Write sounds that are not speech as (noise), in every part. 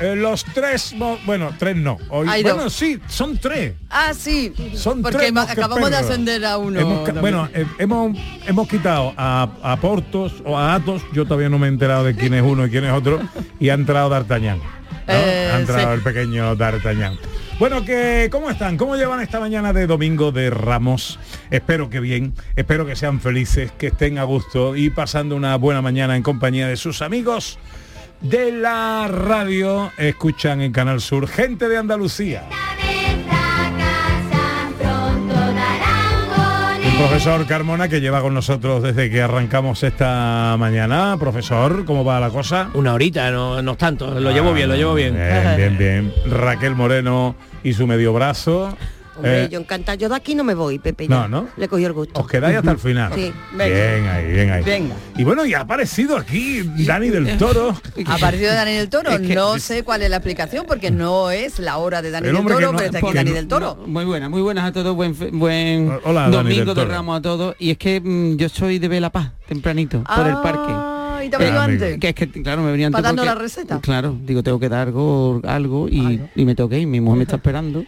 Eh, los tres, bueno, tres no. Hoy, Hay bueno, dos. sí, son tres. Ah, sí. Son porque tres ma- acabamos de ascender a uno. Hemos bueno, eh, hemos, hemos quitado a, a Portos o a Atos, yo todavía no me he enterado de quién es uno y quién es otro, y ha entrado D'Artagnan. ¿no? Eh, ha entrado sí. el pequeño D'Artagnan. Bueno, que ¿cómo están? ¿Cómo llevan esta mañana de domingo de Ramos? Espero que bien, espero que sean felices, que estén a gusto y pasando una buena mañana en compañía de sus amigos de la radio. Escuchan en Canal Sur, gente de Andalucía. Profesor Carmona que lleva con nosotros desde que arrancamos esta mañana. Profesor, ¿cómo va la cosa? Una horita, no, no tanto, lo llevo bien, lo llevo bien. Bien, bien, bien. (laughs) Raquel Moreno y su medio brazo. Hombre, Eh, yo encantada. Yo de aquí no me voy, Pepe. ya. No, ¿no? Le cogí el gusto. Os quedáis hasta el final. Sí. Bien ahí, bien ahí. Venga. Y bueno, y ha aparecido aquí Dani del Toro. (laughs) Ha aparecido Dani del Toro. Es que- no sé cuál es la explicación porque no es la hora de Dani El del Toro, no- pero está aquí Dani no- del Toro. No, muy buenas, muy buenas a todos, buen, buen Hola, Dani domingo de. Ramos a todos. Y es que mm, yo soy de Vela Paz, tempranito, por el parque. ¿Y te venido amigo. antes? Que es que, claro, me venía antes ¿Para darnos porque- la receta? Claro, digo, tengo que dar algo, algo y, y me toqué y mi mujer me está esperando.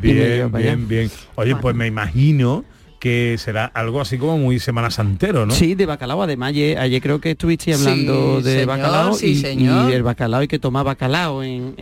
Bien, bien, bien. Oye, pues me imagino que será algo así como muy Semana Santero, ¿no? Sí, de bacalao. Además, ayer, ayer creo que estuviste hablando Sí, de señor, bacalao sí, y, señor. y el bacalao hay que tomar bacalao en...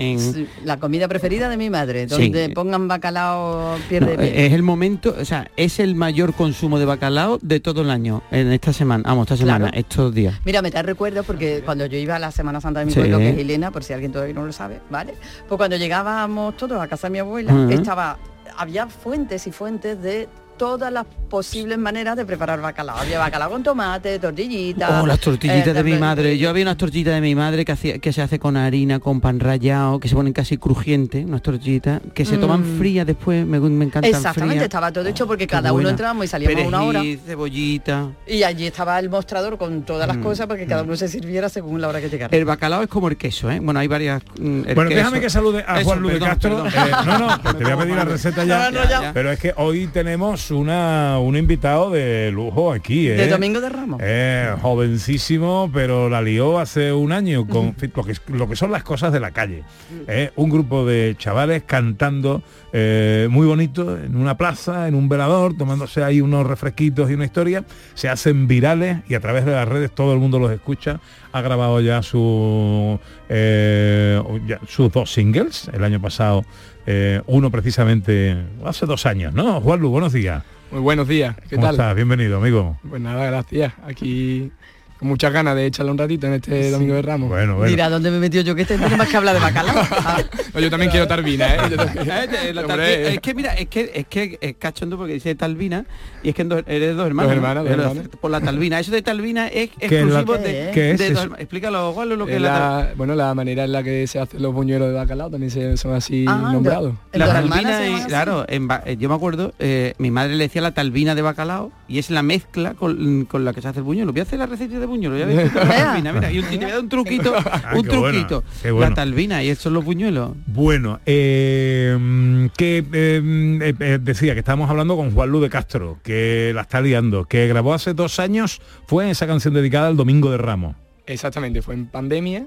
La comida preferida de mi madre, Sí. donde pongan bacalao No, pierde pie. es el momento, o sea, es el mayor consumo de bacalao de todo el año, en esta semana, vamos, esta semana, Claro. estos días. Mira, me trae recuerdos porque cuando yo iba a la Semana Santa de mi Sí. pueblo, que es Elena, por si alguien todavía no lo sabe, ¿vale? Pues cuando llegábamos todos a casa de mi abuela, estaba, había fuentes y fuentes de todas las posibles maneras de preparar bacalao. Había bacalao con tomate, tortillitas. Oh, las tortillitas eh, de mi madre. Yo había unas tortillitas de mi madre que, hacía, que se hace con harina, con pan rallado, que se ponen casi crujientes, unas tortillitas, que se toman Mm. frías después, me, me encantan Exactamente, frías. estaba todo hecho porque qué cada uno entrábamos y salíamos a una hora. Perejil, cebollita. Y allí estaba el mostrador con todas las Mm, cosas para que cada uno se sirviera según la hora que llegara. El bacalao es como el queso, ¿eh? Bueno, hay varias... mm, el Bueno, queso. déjame que salude a Eso, Juan Luis perdón, Castro. perdón. Eh, no, no, (laughs) te voy a pedir la receta ya. No, no, ya. Pero es que hoy tenemos una, un invitado de lujo aquí, ¿eh? De Domingo de Ramos. Eh, jovencísimo, pero la lió hace un año con lo, que, lo que son las cosas de la calle. Eh, un grupo de chavales cantando eh, muy bonito en una plaza, en un velador, tomándose ahí unos refresquitos y una historia. Se hacen virales y a través de las redes todo el mundo los escucha. Ha grabado ya, su, ya sus dos singles el año pasado. Eh, uno precisamente hace dos años, ¿no? Juanlu, buenos días. Muy buenos días, ¿qué ¿Cómo tal? estás? Bienvenido, amigo. Pues nada, gracias. Aquí muchas ganas de echarle un ratito en este Domingo de Ramos. Bueno, bueno. Mira, ¿dónde me he metido yo? Que este tiene más que hablar de bacalao. Ah, (laughs) No, yo también quiero Tarvina, ¿eh? Yo también- (laughs) Eh. Talvina- es que mira, es que es que es cachondo porque dice Talvina y es que en dos- eres dos hermanos. Por la Talvina. Eso de Talvina es ¿Qué es la- exclusivo de, ¿Qué es de eso? dos hermanos. Explícalo, Juan, lo que Es es la, la- bueno, la manera en la que se hacen los buñuelos de bacalao también se- son así Ah, nombrados. ¿En la talvina y- claro, en eh, yo me acuerdo, eh, mi madre le decía la talvina de bacalao y es la mezcla con, con la que se hace el buñuelo. Voy a hacer la receta de buñuelo, ya ves, con la Vea. talvina, mira, y, un- y te voy a dar un truquito, Ah, un truquito. bueno. La talvina y estos son los buñuelos. Bueno, eh, que eh, eh, decía que estábamos hablando con Juan Lu de Castro, que la está liando, que grabó hace dos años, fue esa canción dedicada al Domingo de Ramos. Exactamente, fue en pandemia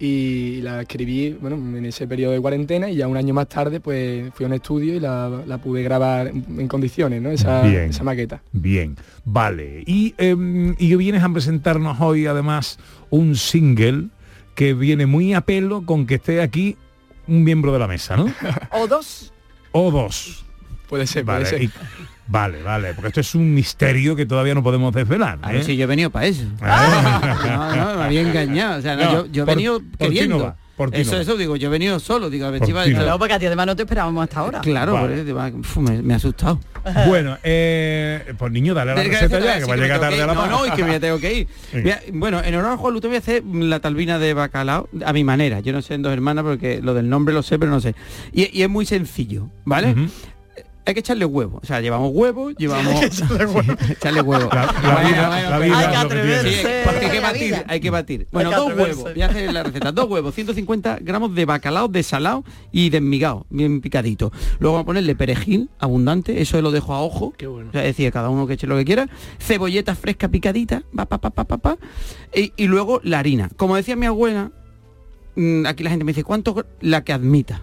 y la escribí bueno, en ese periodo de cuarentena y ya un año más tarde pues fui a un estudio y la, la pude grabar en condiciones, ¿no? Esa, Bien. esa maqueta. Bien, vale. Y, eh, y vienes a presentarnos hoy además un single que viene muy a pelo con que esté aquí un miembro de la mesa, ¿no? (laughs) O dos. O dos. Puede ser, puede Vale, ser. y- vale, vale, porque esto es un misterio que todavía no podemos desvelar. A ¿eh? ver si yo he venido para eso. Ah. (laughs) No, no, me había engañado. O sea, no, No, yo, yo he venido por queriendo. por eso, digo, yo he venido solo, digo, a ver si va-. Claro, porque a ti además no te esperábamos hasta ahora. Claro, Vale. por eso te va- uf, me, me ha asustado. (laughs) Bueno, eh, pues niño, dale a la receta ya, que va a llegar tarde a la No, paga. no, y que me tengo que ir. (laughs) Mira, bueno, en honor a Juan Lu te voy a hacer la talvina de bacalao a mi manera. Yo no sé en dos hermanas porque lo del nombre lo sé, pero no sé. Y, y es muy sencillo, ¿vale? Hay que echarle huevo. O sea, llevamos huevo, llevamos... (laughs) echarle huevo. La, la Bueno, vida, bueno, la pero- vida Hay que atreverse. Sí, porque hay que batir, hay que batir. Bueno, que dos huevos. Voy a hacer la receta. Dos huevos, 150 gramos de bacalao desalado y desmigado, bien picadito. Luego vamos a ponerle perejil abundante, eso lo dejo a ojo. Qué bueno. O sea, es decir, cada uno que eche lo que quiera. Cebolleta fresca picadita, pa, pa, pa, pa, pa, pa. Y, y luego la harina. Como decía mi abuela, mm, aquí la gente me dice, ¿cuánto? La que admita.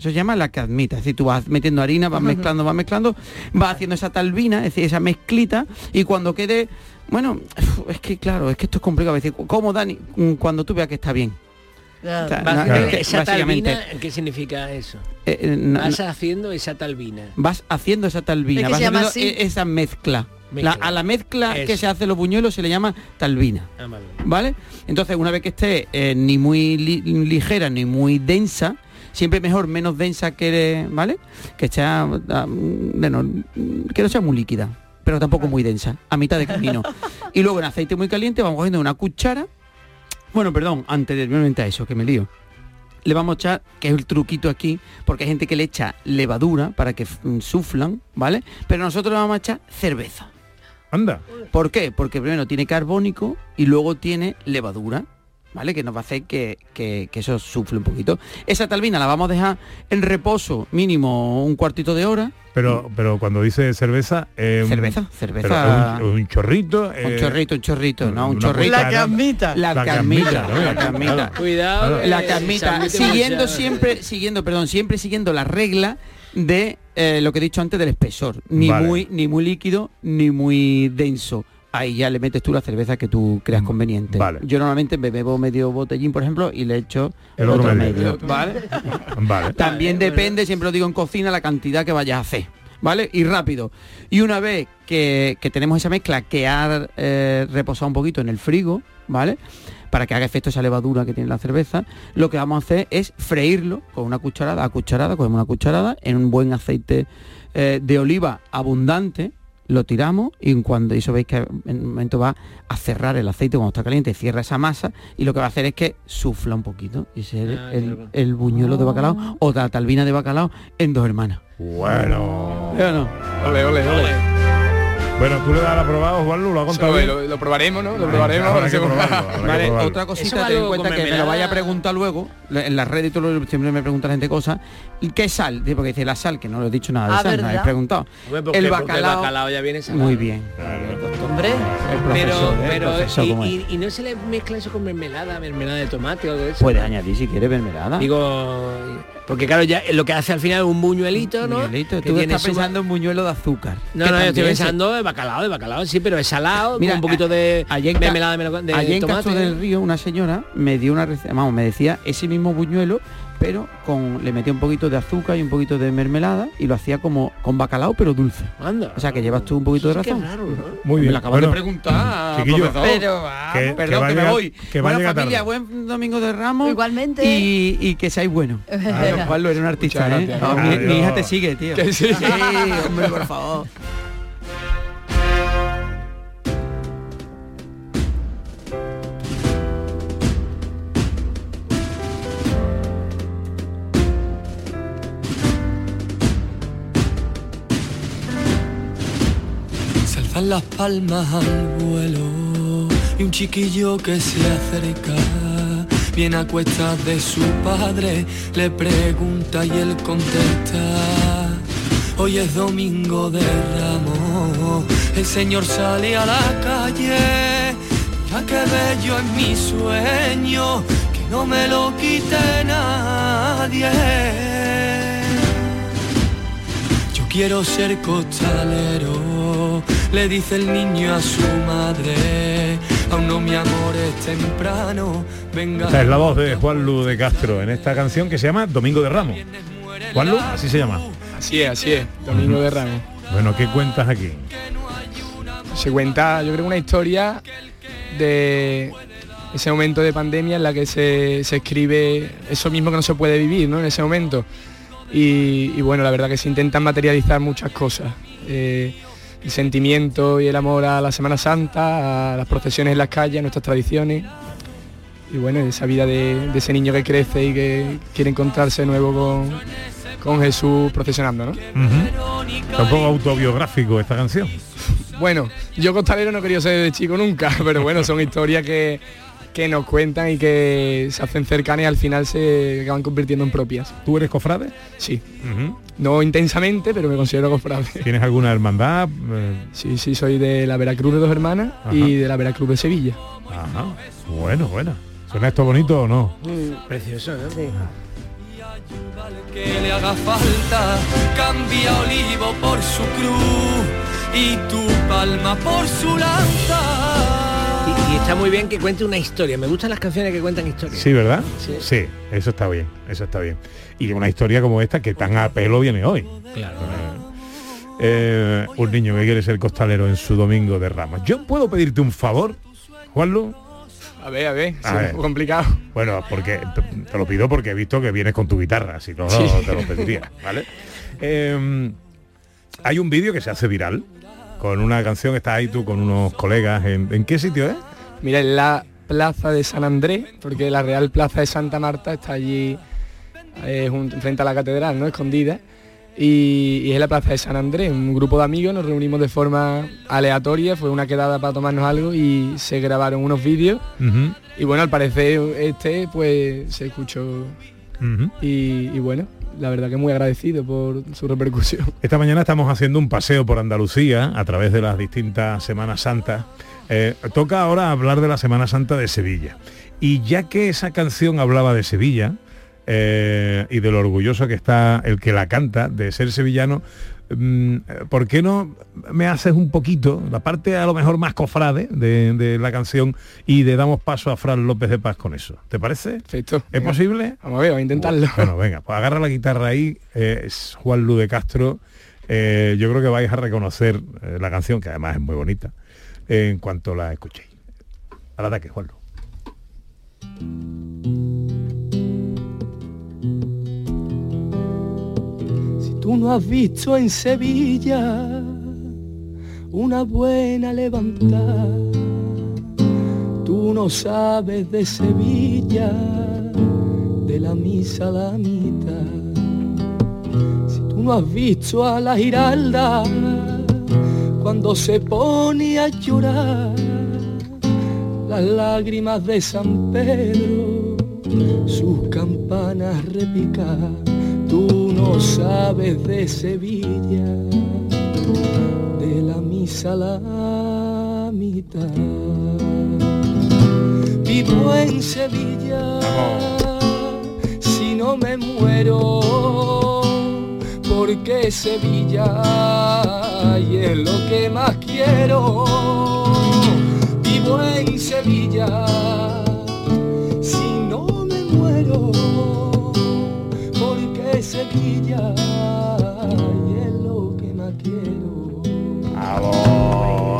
Eso se llama la que admita. Es decir, tú vas metiendo harina, vas mezclando, vas mezclando, vas haciendo esa talbina, es decir, esa mezclita, y cuando quede, bueno, es que claro, es que esto es complicado. Es decir, ¿cómo Dani? Mm, Cuando tú veas que está bien. Ya. O sea, Vas- no, Claro. Esa talbina, ¿qué significa eso? eh, eh, no- Vas haciendo esa talbina. vas haciendo esa talbina, Es que vas haciendo así. esa mezcla. Mezcla. La- a la mezcla que se hace los buñuelos se le llama talbina. Ah, vale. ¿Vale? Entonces, una vez que esté eh, ni muy li- ligera ni muy densa, siempre mejor menos densa que, ¿vale? Que ah, mm, bueno, que no sea muy líquida, pero tampoco muy densa, a mitad de camino. (laughs) y luego en aceite muy caliente vamos cogiendo una cuchara. Bueno, perdón, anteriormente a eso, que me lío. Le vamos a echar, que es el truquito aquí, porque hay gente que le echa levadura para que mm, suflan, ¿vale? Pero nosotros le vamos a echar cerveza. Anda. ¿Por qué? Porque primero tiene carbónico y luego tiene levadura, ¿vale? Que nos va a hacer que, que- que eso sufle un poquito. Esa talbina la vamos a dejar en reposo mínimo un cuartito de hora. Pero, pero cuando dice cerveza... eh, cerveza, cerveza. un, un chorrito. un eh, chorrito, un chorrito, no, un chorrito. La que admita. La, ¿no? la carmita. Claro. Cuidado. La carmita, admite siguiendo siempre, siguiendo, perdón, siempre siguiendo la regla de eh, lo que he dicho antes del espesor. Ni Vale. muy, ni muy líquido, ni muy denso. Ahí ya le metes tú la cerveza que tú creas conveniente. Vale. Yo normalmente me bebo medio botellín, por ejemplo, y le echo El otro otro medio. medio. ¿Vale? (laughs) Vale. También Vale, depende, siempre lo digo en cocina, la cantidad que vayas a hacer. ¿Vale? Y rápido. Y una vez que, que tenemos esa mezcla que ha eh, reposado un poquito en el frigo, ¿vale? Para que haga efecto esa levadura que tiene la cerveza, lo que vamos a hacer es freírlo con una cucharada, a cucharada, cogemos una cucharada, en un buen aceite eh, de oliva abundante, lo tiramos y cuando eso veis que en un momento va a cerrar el aceite cuando está caliente, cierra esa masa y lo que va a hacer es que sufla un poquito y ese es Ah, el, el buñuelo de bacalao o la talbina de bacalao en dos hermanas. Bueno. ¿Sí o no? Ole, ole, ole. Bueno, tú le das la probado, Juan Lu, lo ha contado bien. lo, lo probaremos, ¿no? Lo probaremos. Probarlo, Vale, otra cosita, ten en cuenta que me lo vaya a preguntar luego, en las redes y todo lo- siempre me pregunta la gente cosas. ¿Y ¿Qué sal? Porque dice la sal, que no le he dicho nada de Ah, sal, me ¿verdad? habéis preguntado. Hombre, porque- el bacalao, el bacalao ya viene salado. Muy bien. Hombre, El Pero, profesor, ¿eh? El pero profesor, y, no se le mezcla eso con mermelada, mermelada de tomate o algo de eso. Puedes añadir si quieres mermelada. Digo, porque claro, ya lo que hace al final es un buñuelito, ¿no? Buñuelito, Tú estás pensando en buñuelo de azúcar. No, no, yo estoy pensando de bacalao, de bacalao, sí, pero es salado, Mira, un poquito de en Ca- mermelada de, de en tomate. Castro del Río una señora me dio una receta, vamos, me decía ese mismo buñuelo, pero con le metía un poquito de azúcar y un poquito de mermelada y lo hacía como con bacalao pero dulce. Anda. O sea que llevas tú un poquito de razón. raro, ¿no? Muy Me bien. lo acabas Bueno, de preguntar, chiquillo, profesor. pero va. que, Perdón, que, me voy. Que Buena familia, tarde. buen domingo de Ramos. Igualmente. Y, y que seáis buenos. (laughs) Juanlo, eres un artista, ¿eh? gracias. No, mi, hija te sigue, tío. Que sí. (laughs) hombre, por favor. Las palmas al vuelo y un chiquillo que se acerca. Viene a cuestas de su padre, le pregunta y él contesta. Hoy es domingo de ramos, el señor sale a la calle. Ya que bello es mi sueño, que no me lo quite nadie. Yo quiero ser costalero, le dice el niño a su madre. Aún no mi amor es temprano, venga. Esta es la voz de Juan Lu de Castro en esta canción que se llama Domingo de Ramos. Juan Lu, así se llama. Así es, así es. Domingo de Ramos. Bueno, ¿qué cuentas aquí? Se cuenta, yo creo, una historia de ese momento de pandemia en la que se, se escribe eso mismo que no se puede vivir ¿no? en ese momento. Y, y bueno, la verdad que se intentan materializar muchas cosas. Eh, el sentimiento y el amor a la Semana Santa, a las procesiones en las calles, a nuestras tradiciones. Y bueno, esa vida de, de ese niño que crece y que quiere encontrarse de nuevo con, con Jesús procesionando, ¿no? Está un poco autobiográfico esta canción. Bueno, yo costalero no quería ser de chico nunca, (laughs) pero bueno, son historias que, que nos cuentan y que se hacen cercanas y al final se acaban convirtiendo en propias. ¿Tú eres cofrade? Sí, no intensamente, pero me considero cofrade. ¿Tienes alguna hermandad? Sí, sí, soy de la Veracruz de dos hermanas Ajá. y de la Veracruz de Sevilla. Ajá. Bueno, bueno. ¿Suena esto bonito o no? Precioso, ¿no? que le haga falta, cambia olivo por su cruz y tu palma por su lanza. Y, está muy bien que cuente una historia. Me gustan las canciones que cuentan historias. Sí, ¿verdad? Sí. eso está bien, eso está bien. Y una historia como esta que tan a pelo viene hoy. Claro. Eh, un niño que quiere ser costalero en su domingo de Ramos. ¿Yo puedo pedirte un favor, Juanlu? A ver, a ver, A es ver. un poco complicado. Bueno, porque te, te lo pido porque he visto que vienes con tu guitarra, si no, no Sí. te lo pediría, ¿vale? Eh, hay un vídeo que se hace viral con una canción, estás ahí tú con unos colegas, ¿en, en qué sitio es? Mira, en la plaza de San Andrés, porque la Real Plaza de Santa Marta está allí eh, frente a la catedral, ¿no? Escondida. Y, y es la plaza de San Andrés. Un grupo de amigos nos reunimos de forma aleatoria, fue una quedada para tomarnos algo y se grabaron unos vídeos. Y bueno, al parecer este pues se escuchó y, y bueno, la verdad que muy agradecido por su repercusión. Esta mañana estamos haciendo un paseo por Andalucía a través de las distintas Semanas Santas. Eh, toca ahora hablar de la Semana Santa de Sevilla. Y ya que esa canción hablaba de Sevilla eh, y de lo orgulloso que está el que la canta, de ser sevillano, mm, ¿por qué no me haces un poquito, la parte a lo mejor más cofrade de, de la canción y le damos paso a Fran López de Paz con eso? ¿Te parece? Perfecto. ¿Es Venga, posible? Vamos a ver, a intentarlo. Bueno, venga, pues agarra la guitarra ahí, eh, es Juan Lu de Castro. Eh, yo creo que vais a reconocer eh, la canción, que además es muy bonita, en cuanto la escuchéis. Al ataque, Juan Lu. Si tú no has visto en Sevilla una buena levantada, tú no sabes de Sevilla, de la misa a la mitad. Si tú no has visto a la Giralda cuando se pone a llorar, las lágrimas de San Pedro, sus campanas repicar. Tú no sabes de Sevilla, de la misa la mitad. Vivo en Sevilla, si no me muero, porque Sevilla y es lo que más quiero. Vivo en Sevilla, si no me muero, porque Sevilla y es lo que más quiero.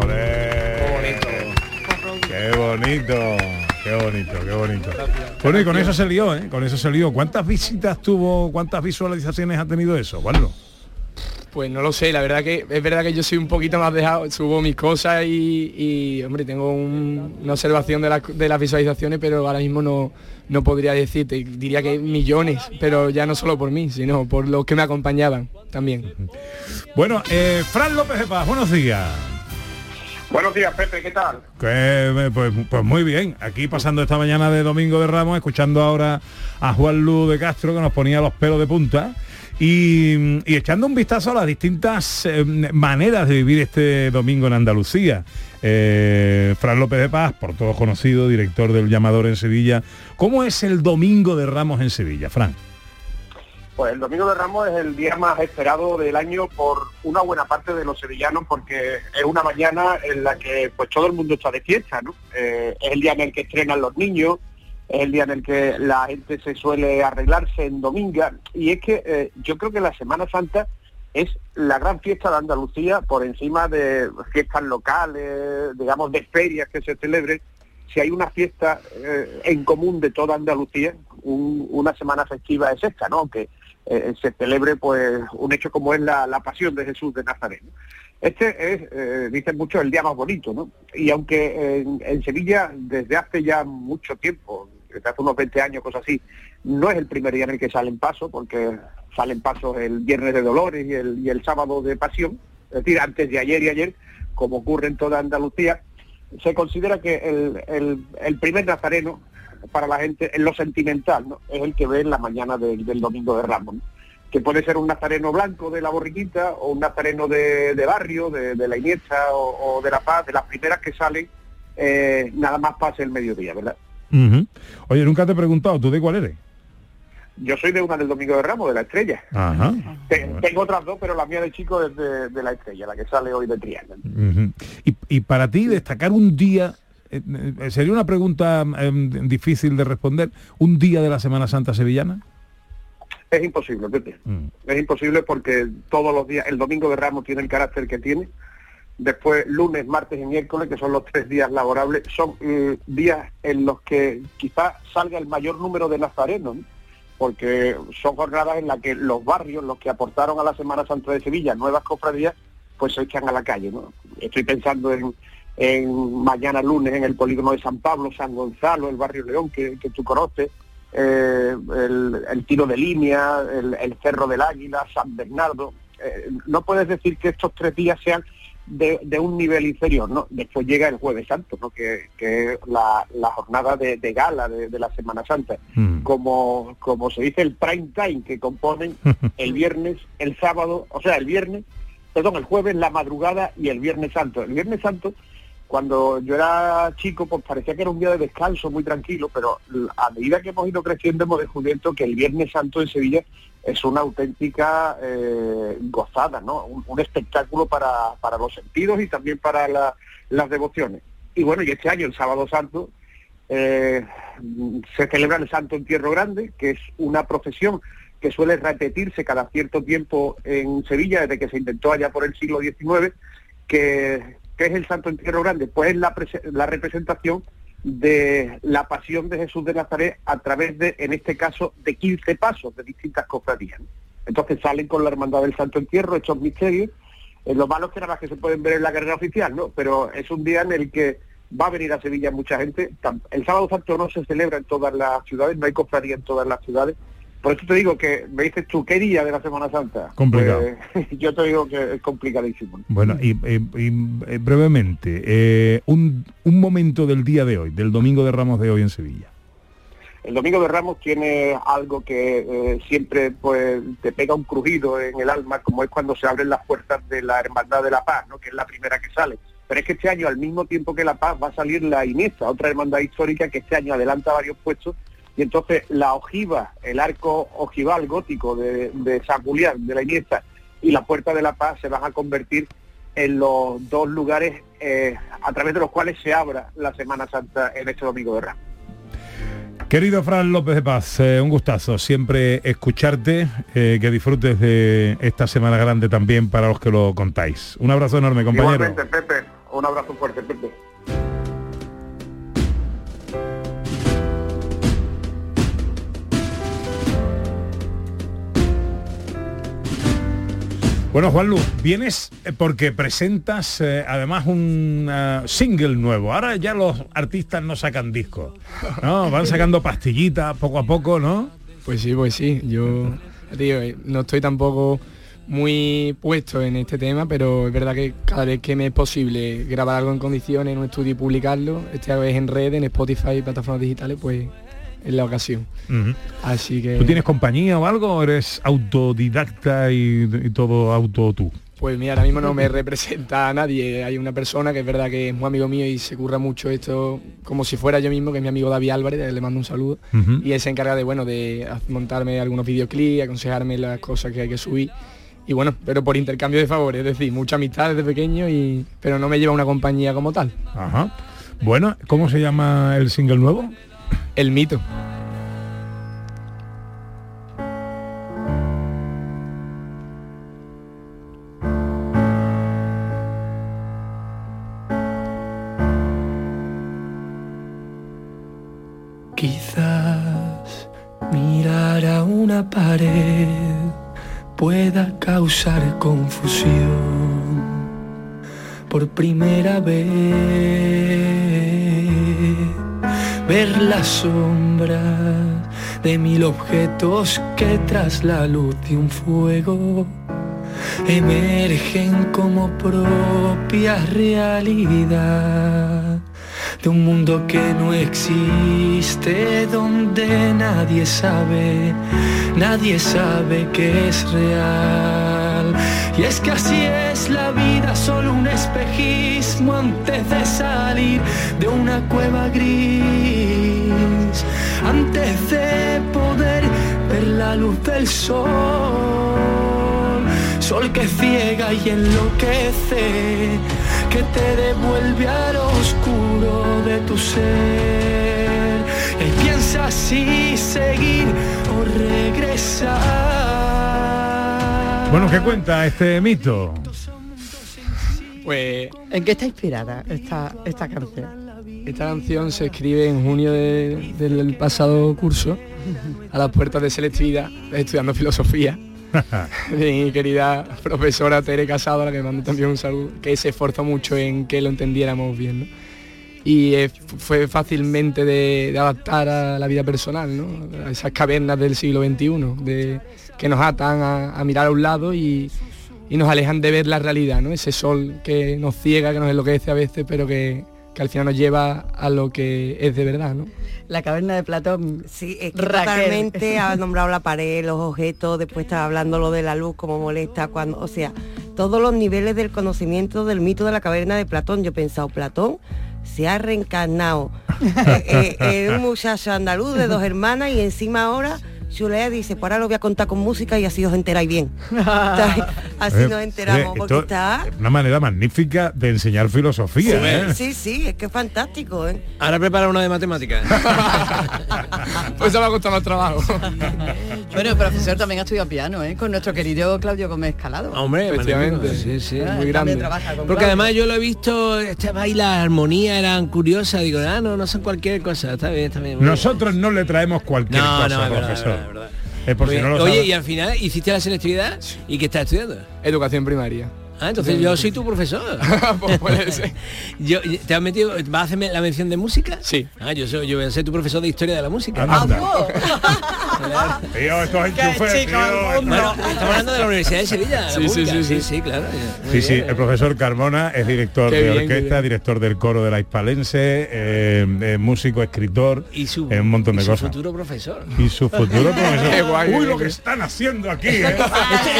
¡Qué bonito! ¡Qué bonito, qué bonito! Bueno, y con eso se lió, ¿eh? Con eso se lió. ¿Cuántas visitas tuvo, cuántas visualizaciones ha tenido eso, Lu? Pues no lo sé, la verdad que es verdad que yo soy un poquito más dejado, subo mis cosas y, y, hombre, tengo un- una observación de, la- de las visualizaciones, pero ahora mismo no, no podría decirte, diría que millones, pero ya no solo por mí, sino por los que me acompañaban también. Bueno, eh, Fran López de Paz, buenos días. Buenos días, Pepe, ¿qué tal? Eh, pues, pues muy bien, aquí pasando esta mañana de Domingo de Ramos, escuchando ahora a Juan Lu de Castro que nos ponía los pelos de punta y, y echando un vistazo a las distintas eh, maneras de vivir este domingo en Andalucía. Eh, Fran López de Paz, por todos conocido, director del Llamador en Sevilla. ¿Cómo es el Domingo de Ramos en Sevilla, Fran? Pues el Domingo de Ramos es el día más esperado del año por una buena parte de los sevillanos porque es una mañana en la que pues todo el mundo está de fiesta, ¿no? Eh, es el día en el que estrenan los niños, es el día en el que la gente se suele arreglarse en dominga y es que eh, yo creo que la Semana Santa es la gran fiesta de Andalucía por encima de fiestas locales, digamos de ferias que se celebren. Si hay una fiesta eh, en común de toda Andalucía, un- una semana festiva es esta, ¿no? Que eh, se celebre pues un hecho como es la, pasión de Jesús de Nazaret. ¿no? Este es, eh, dicen muchos, el día más bonito, ¿no? Y aunque en, Sevilla desde hace ya mucho tiempo, desde hace unos 20 años, cosas así, no es el primer día en el que sale en paso, porque salen pasos el viernes de Dolores y el, y el sábado de Pasión, es decir, antes de ayer y ayer, como ocurre en toda Andalucía, se considera que el, el- el primer nazareno para la gente, en lo sentimental, ¿no? es el que ve en la mañana del, del domingo de Ramos. ¿no? que puede ser un nazareno blanco de la borriquita o un nazareno de, de barrio, de, de la Iniesta o, o de la Paz, de las primeras que salen, eh, nada más pase el mediodía, ¿verdad? Oye, nunca te he preguntado, ¿tú de cuál eres? Yo soy de una del Domingo de Ramos, de la Estrella. Ajá. Te- Tengo otras dos, pero la mía de chico es de, de la Estrella, la que sale hoy de Triana. Y para ti destacar un día, eh, eh, sería una pregunta em, difícil de responder, un día de la Semana Santa sevillana. Es imposible, Pepe. Es imposible porque todos los días, el Domingo de Ramos tiene el carácter que tiene. Después, lunes, martes y miércoles, que son los tres días laborables, son eh, días en los que quizás salga el mayor número de nazarenos, ¿no? porque son jornadas en las que los barrios, los que aportaron a la Semana Santa de Sevilla nuevas cofradías, pues se echan a la calle. ¿no? Estoy pensando en, en mañana lunes en el polígono de San Pablo, San Gonzalo, el barrio León, que, que tú conoces, eh, el, el tiro de línea, el, el Cerro del Águila, San Bernardo. Eh, no puedes decir que estos tres días sean de, de un nivel inferior, ¿no? Después llega el Jueves Santo, ¿no? Que, que es la, la jornada de, de gala de, de la Semana Santa. Como, como se dice el prime time que componen (laughs) el viernes, el sábado, o sea, el viernes, perdón, el jueves, la madrugada y el Viernes Santo. El Viernes Santo, cuando yo era chico, pues parecía que era un día de descanso muy tranquilo, pero a medida que hemos ido creciendo hemos descubierto que el Viernes Santo en Sevilla es una auténtica eh, gozada, ¿no? Un, espectáculo para, para los sentidos y también para la- las devociones. Y bueno, y este año, el Sábado Santo, eh, se celebra el Santo Entierro Grande, que es una procesión que suele repetirse cada cierto tiempo en Sevilla, desde que se inventó allá por el siglo XIX, que, que es el Santo Entierro Grande, pues es la, prese- la representación de la pasión de Jesús de Nazaret a través de, en este caso, de 15 pasos de distintas cofradías. Entonces salen con la Hermandad del Santo Entierro, estos misterios, eh, lo malo es que nada más que se pueden ver en la carrera oficial, ¿no? Pero es un día en el que va a venir a Sevilla mucha gente. El sábado santo no se celebra en todas las ciudades, no hay cofradía en todas las ciudades. Por eso te digo que me dices tú, ¿qué día de la Semana Santa? Complicado. Pues, (laughs) yo te digo que es complicadísimo. Bueno, y, y- y, eh, brevemente, eh, un, un momento del día de hoy, del Domingo de Ramos de hoy en Sevilla. El Domingo de Ramos tiene algo que eh, siempre pues te pega un crujido en el alma, como es cuando se abren las puertas de la Hermandad de la Paz, ¿no? que es la primera que sale. Pero es que este año, al mismo tiempo que la Paz, va a salir la Iniesta, otra hermandad histórica que este año adelanta varios puestos. Y entonces la ojiva, el arco ojival gótico de, de San Julián, de la Iniesta, y la Puerta de la Paz se van a convertir en los dos lugares eh, a través de los cuales se abra la Semana Santa en este Domingo de Ramos. Querido Fran López de Paz, eh, un gustazo siempre escucharte, eh, que disfrutes de esta semana grande también para los que lo contáis. Un abrazo enorme, compañero. Igualmente, Pepe, un abrazo fuerte, Pepe. Bueno, Juanlu, vienes eh, porque presentas eh, además un eh, single nuevo. Ahora ya los artistas no sacan discos, ¿no? Van sacando pastillitas poco a poco, ¿no? Pues sí, pues sí. Yo tío, no estoy tampoco muy puesto en este tema, pero es verdad que cada vez que me es posible grabar algo en condiciones en un estudio y publicarlo, esta vez en red, en Spotify y plataformas digitales, pues es la ocasión. Así que ¿Tú tienes compañía o algo o eres autodidacta y, y todo auto tú? Pues mira, ahora mismo no me (laughs) representa a nadie. Hay una persona que es verdad que es muy amigo mío y se curra mucho esto como si fuera yo mismo, que es mi amigo David Álvarez, le mando un saludo. Y él se encarga de, bueno, de montarme algunos videoclips, aconsejarme las cosas que hay que subir. Y bueno, pero por intercambio de favores, es decir, mucha amistad desde pequeño, y pero no me lleva una compañía como tal. Ajá. Bueno, ¿cómo se llama el single nuevo? El mito. Quizás mirar a una pared pueda causar confusión. Por primera vez, ver las sombras de mil objetos que tras la luz de un fuego emergen como propia realidad de un mundo que no existe, donde nadie sabe, nadie sabe que es real. Y es que así es la vida, solo un espejismo antes de salir de una cueva gris, antes de poder ver la luz del sol, sol que ciega y enloquece que te devuelve al oscuro de tu ser. Y piensa si seguir o regresar. Bueno, ¿qué cuenta este mito? Pues ¿En qué está inspirada esta, esta canción? Esta canción se escribe en junio de- del pasado curso, a las puertas de selectividad, estudiando filosofía. (laughs) Mi querida profesora Tere Casado, a la que mando también un saludo, que se esforzó mucho en que lo entendiéramos bien. ¿no? Y eh, fue fácilmente de, de adaptar a la vida personal, ¿no? a esas cavernas del siglo XXI, de, que nos atan a, a mirar a un lado y, y nos alejan de ver la realidad, ¿no? ese sol que nos ciega, que nos enloquece a veces, pero que, que al final nos lleva a lo que es de verdad. ¿no? La caverna de Platón. Sí, es que Raquel. totalmente (laughs) ha nombrado la pared, los objetos, después está hablando lo de la luz, como molesta, cuando, o sea, todos los niveles del conocimiento del mito de la caverna de Platón. Yo he pensado, Platón se ha reencarnado (laughs) eh, eh, en un muchacho andaluz de dos hermanas y encima ahora Chulea dice, pues ahora lo voy a contar con música y así os enteráis bien. (laughs) así Eh, nos enteramos, oye, porque esto está... es Una manera magnífica de enseñar filosofía, ¿eh? Sí, sí, es que es fantástico, ¿eh? Ahora prepara una de matemáticas. (laughs) Pues eso me ha costado más trabajo. (laughs) Bueno, el profesor también ha estudiado piano, ¿eh? Con nuestro querido Claudio Gómez Calado. Hombre, Efectivamente. sí, sí. Ah, muy grande. Porque Claudio. además yo lo he visto, estaba ahí la armonía eran curiosas, digo, ah, no, no son cualquier cosa, está bien, está bien. Nosotros no le traemos cualquier No, cosa, no, es verdad, profesor. Es verdad, es verdad. Es por Muy si no bien. lo Oye, sabes. y al final hiciste la selectividad y qué estás estudiando. Educación primaria. Ah, entonces yo soy tu profesor. (laughs) Pues puede ser. (laughs) Yo, ¿Te has metido, vas a hacerme la mención de música? Sí. Ah, yo soy, yo voy a ser tu profesor de historia de la música. Anda. ¡Ah, (laughs) Tío, estos enchufes, chico, tío. Bueno, estamos hablando de la Universidad de Sevilla. la Sí, sí, sí, sí. sí, claro. Muy Sí, sí, el profesor Carmona es director Qué de bien, orquesta, director del coro de la Hispalense, eh, eh, músico, escritor, y su, eh, un montón de y su cosas. futuro profesor. Y su futuro profesor. Qué guay, qué Uy, lo que están haciendo aquí, ¿eh? Esto-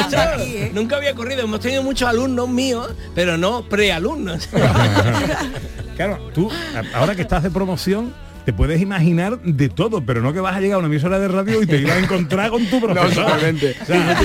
esto aquí, ¿eh? Nunca había ocurrido. Hemos tenido muchos alumnos míos, pero no prealumnos. (laughs) claro, tú, ahora que estás de promoción, te puedes imaginar de todo, pero no que vas a llegar a una emisora de radio y te ibas a encontrar con tu (laughs) profesor. totalmente. O sea,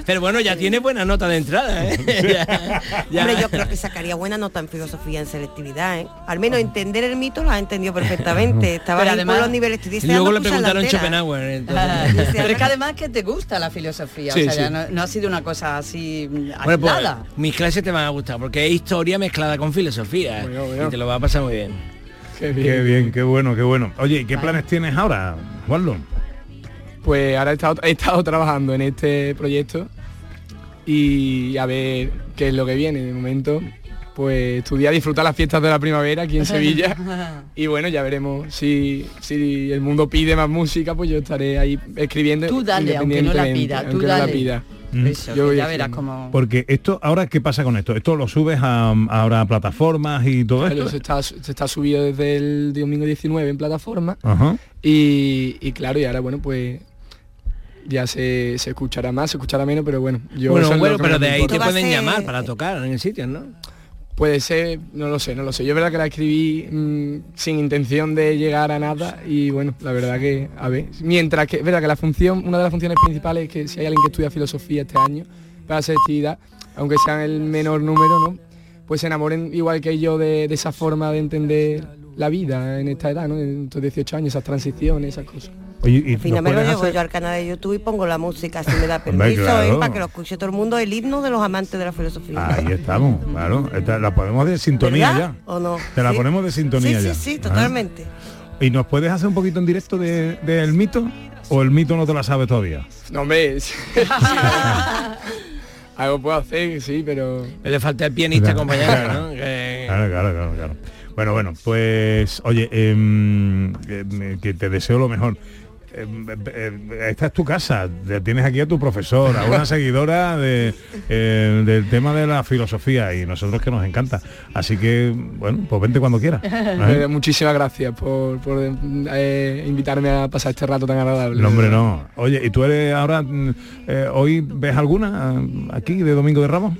(laughs) pero bueno, ya tiene buena nota de entrada. ¿eh? (laughs) Ya- ya- Hombre, yo creo que sacaría buena nota en filosofía en selectividad, ¿eh? Al menos entender el mito lo ha entendido perfectamente. Estaba Pero además- los niveles. Y luego le preguntaron. Schopenhauer. entonces- Ah, Pero es que además que te gusta la filosofía, Sí, o sea, sí. ya no, no ha sido una cosa así Bueno, pues mis clases te van a gustar porque es historia mezclada con filosofía Bueno, bueno. y te lo va a pasar muy bien. Qué bien. Qué bien, qué bueno, qué bueno. Oye, ¿y qué planes tienes ahora, Juanlo? Pues ahora he estado, he estado trabajando en este proyecto y a ver qué es lo que viene. De momento, pues estudiar, disfrutar las fiestas de la primavera aquí en (laughs) Sevilla. y bueno, ya veremos si, si el mundo pide más música, pues yo estaré ahí escribiendo. Tú dale, aunque no la independientemente, pida, tú no la dale. pida. Mm. Eso, Yo que voy ya haciendo. verás como... Porque esto, ahora, ¿qué pasa con esto? ¿Esto lo subes a, ahora a plataformas y todo Claro, esto? se, está, se está subido desde el domingo 19 en plataforma Ajá. y, y claro, y ahora bueno, pues ya se, se escuchará más, se escuchará menos, pero bueno, yo bueno, bueno, pero de ahí te pueden ser- llamar para tocar en el sitio, ¿no? Puede ser, no lo sé, no lo sé. Yo es verdad que la escribí mm, sin intención de llegar a nada y bueno, la verdad que, a ver, mientras que, es verdad que la función, una de las funciones principales es que si hay alguien que estudia filosofía este año para hacer actividad, aunque sean el menor número, ¿no? Pues se enamoren igual que yo de, esa forma de entender la vida en esta edad, ¿no? En estos 18 años, esas transiciones, esas cosas. Oye, ¿y Al final me lo llevo hacer- yo al canal de YouTube y pongo la música si me da (laughs) permiso, ¿eh? claro. para que lo escuche todo el mundo, el himno de los amantes de la filosofía. Ahí estamos, claro. Esta- la ponemos de sintonía ¿Verdad? ya. ¿O no? Te la Sí. ponemos de sintonía sí, ya. Sí, sí, Ah. totalmente. ¿Y nos puedes hacer un poquito en directo de- del mito? ¿O el mito no te la sabes todavía? No, sí. (laughs) algo puedo hacer, sí, pero... Le falta el pianista Claro. acompañado, ¿no? Que- Claro, claro, claro, claro. Bueno, bueno, pues oye, em, que te deseo lo mejor. Eh, eh, esta es tu casa, tienes aquí a tu profesor, a una (laughs) seguidora de, eh, del tema de la filosofía y nosotros que nos encanta. Así que, bueno, pues vente cuando quieras. Eh, muchísimas gracias por, por, eh, invitarme a pasar este rato tan agradable. No, hombre, no. Oye, ¿y tú eres ahora, mm, eh, hoy ves alguna eh, aquí de Domingo de Ramos?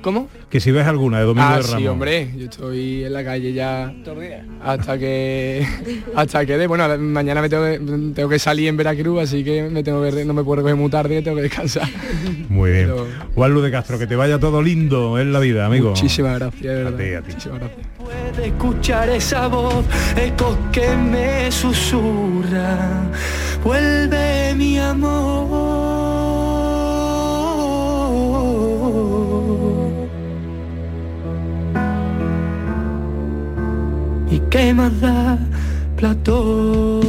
¿Cómo? Que si ves alguna de Domingo Ah, de Ramos. sí, hombre, yo estoy en la calle ya hasta que (laughs) hasta que de, bueno, mañana me tengo que, tengo que salir en Veracruz, así que me tengo que no me puedo recoger muy tarde, tengo que descansar. (laughs) Muy bien. Pero- Juan Luz de Castro, que te vaya todo lindo en la vida, amigo. Muchísimas gracias, de verdad. A ti, a ti. Muchísimas gracias. Puede escuchar esa voz, eco que me susurra. Vuelve mi amor. Qué más da Platón?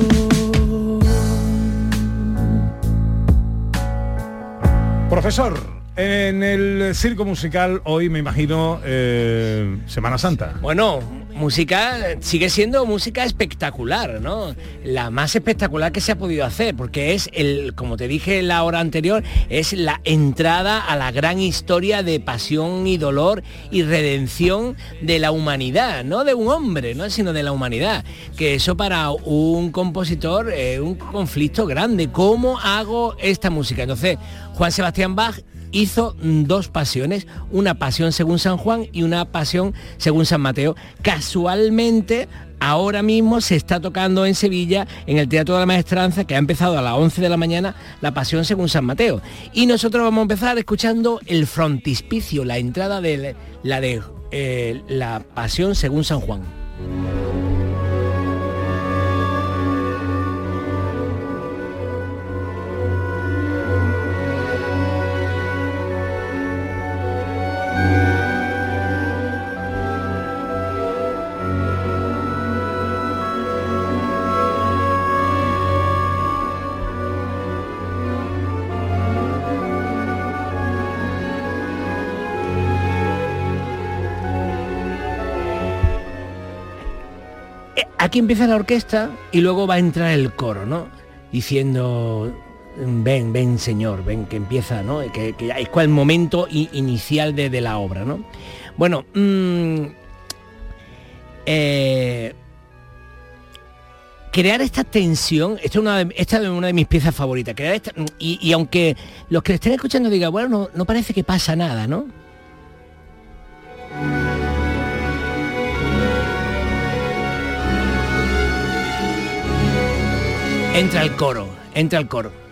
Profesor, en el circo musical hoy me imagino eh, Semana Santa. Bueno, música sigue siendo música espectacular, ¿no? La más espectacular que se ha podido hacer, porque es el, como te dije la hora anterior, es la entrada a la gran historia de pasión y dolor y redención de la humanidad, no de un hombre, ¿no? sino de la humanidad. Que eso para un compositor es un conflicto grande. ¿Cómo hago esta música? Entonces, Juan Sebastián Bach hizo mm, dos pasiones, una pasión según San Juan y una pasión según San Mateo. Casualmente, ahora mismo se está tocando en Sevilla, en el Teatro de la Maestranza, que ha empezado a las 11 de la mañana, la pasión según San Mateo. Y nosotros vamos a empezar escuchando el frontispicio, la entrada de la de eh, la pasión según San Juan. Aquí empieza la orquesta y luego va a entrar el coro, ¿no? Diciendo, ven, ven señor, ven que empieza, ¿no? Que, es el momento inicial de, la obra, ¿no? Bueno, mm, eh, crear esta tensión, esta es una de, mis piezas favoritas, crear esta, y, y aunque los que estén escuchando digan, bueno, no, no parece que pasa nada, ¿no? Entra el coro, entra el coro.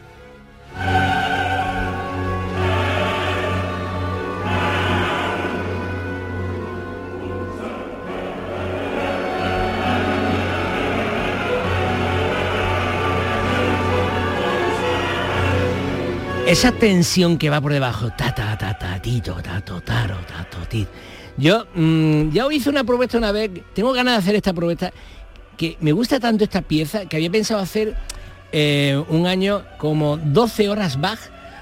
Esa tensión que va por debajo, ta ta ta ta tito, ta to, taro, ta to, ti. Yo mm, ya hice una propuesta una vez, tengo ganas de hacer esta propuesta, que me gusta tanto esta pieza que había pensado hacer eh, un año como 12 horas Bach,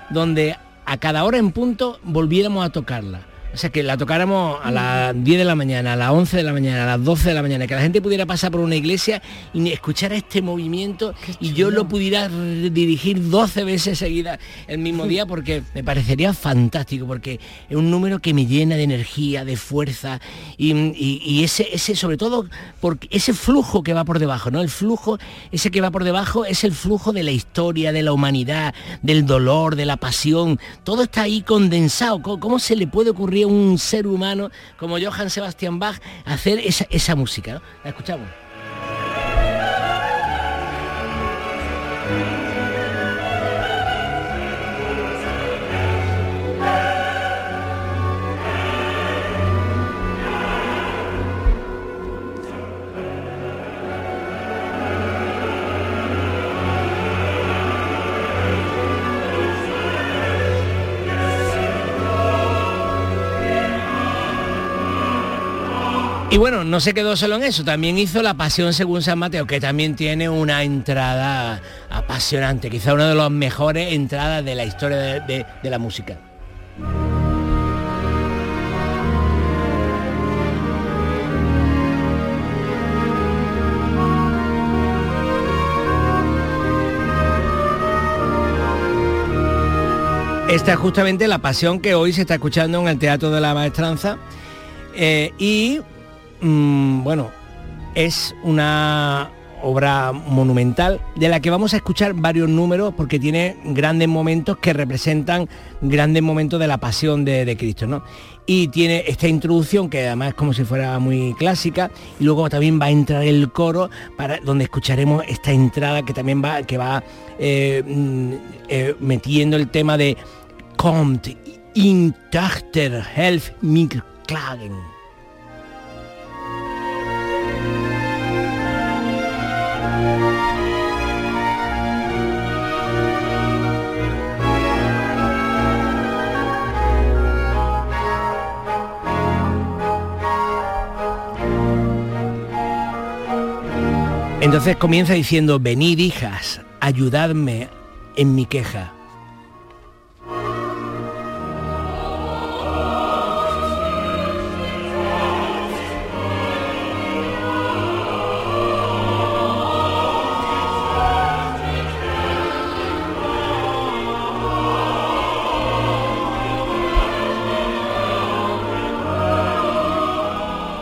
donde a cada hora en punto volviéramos a tocarla. O sea, que la tocáramos a las 10 de la mañana, a las 11 de la mañana, a las 12 de la mañana, que la gente pudiera pasar por una iglesia y escuchar este movimiento y yo lo pudiera dirigir 12 veces seguidas el mismo día (laughs) porque me parecería fantástico, porque es un número que me llena de energía, de fuerza y, y- y ese, ese, sobre todo, porque ese flujo que va por debajo, ¿no? El flujo, ese que va por debajo es el flujo de la historia, de la humanidad, del dolor, de la pasión, todo está ahí condensado. ¿Cómo, cómo se le puede ocurrir un ser humano como Johann Sebastian Bach hacer esa, esa música? La escuchamos. Y bueno, no se quedó solo en eso, también hizo La Pasión según San Mateo, que también tiene una entrada apasionante, quizá una de las mejores entradas de la historia de, la música. Esta es justamente la pasión que hoy se está escuchando en el Teatro de la Maestranza eh, y mm, bueno, es una obra monumental de la que vamos a escuchar varios números porque tiene grandes momentos que representan grandes momentos de la pasión de, Cristo. ¿no? Y tiene esta introducción que además es como si fuera muy clásica y luego también va a entrar el coro para donde escucharemos esta entrada que también va que va eh, mm, eh, metiendo el tema de Kommt in Tachter Helf klagen. Entonces comienza diciendo, venid hijas, ayudadme en mi queja.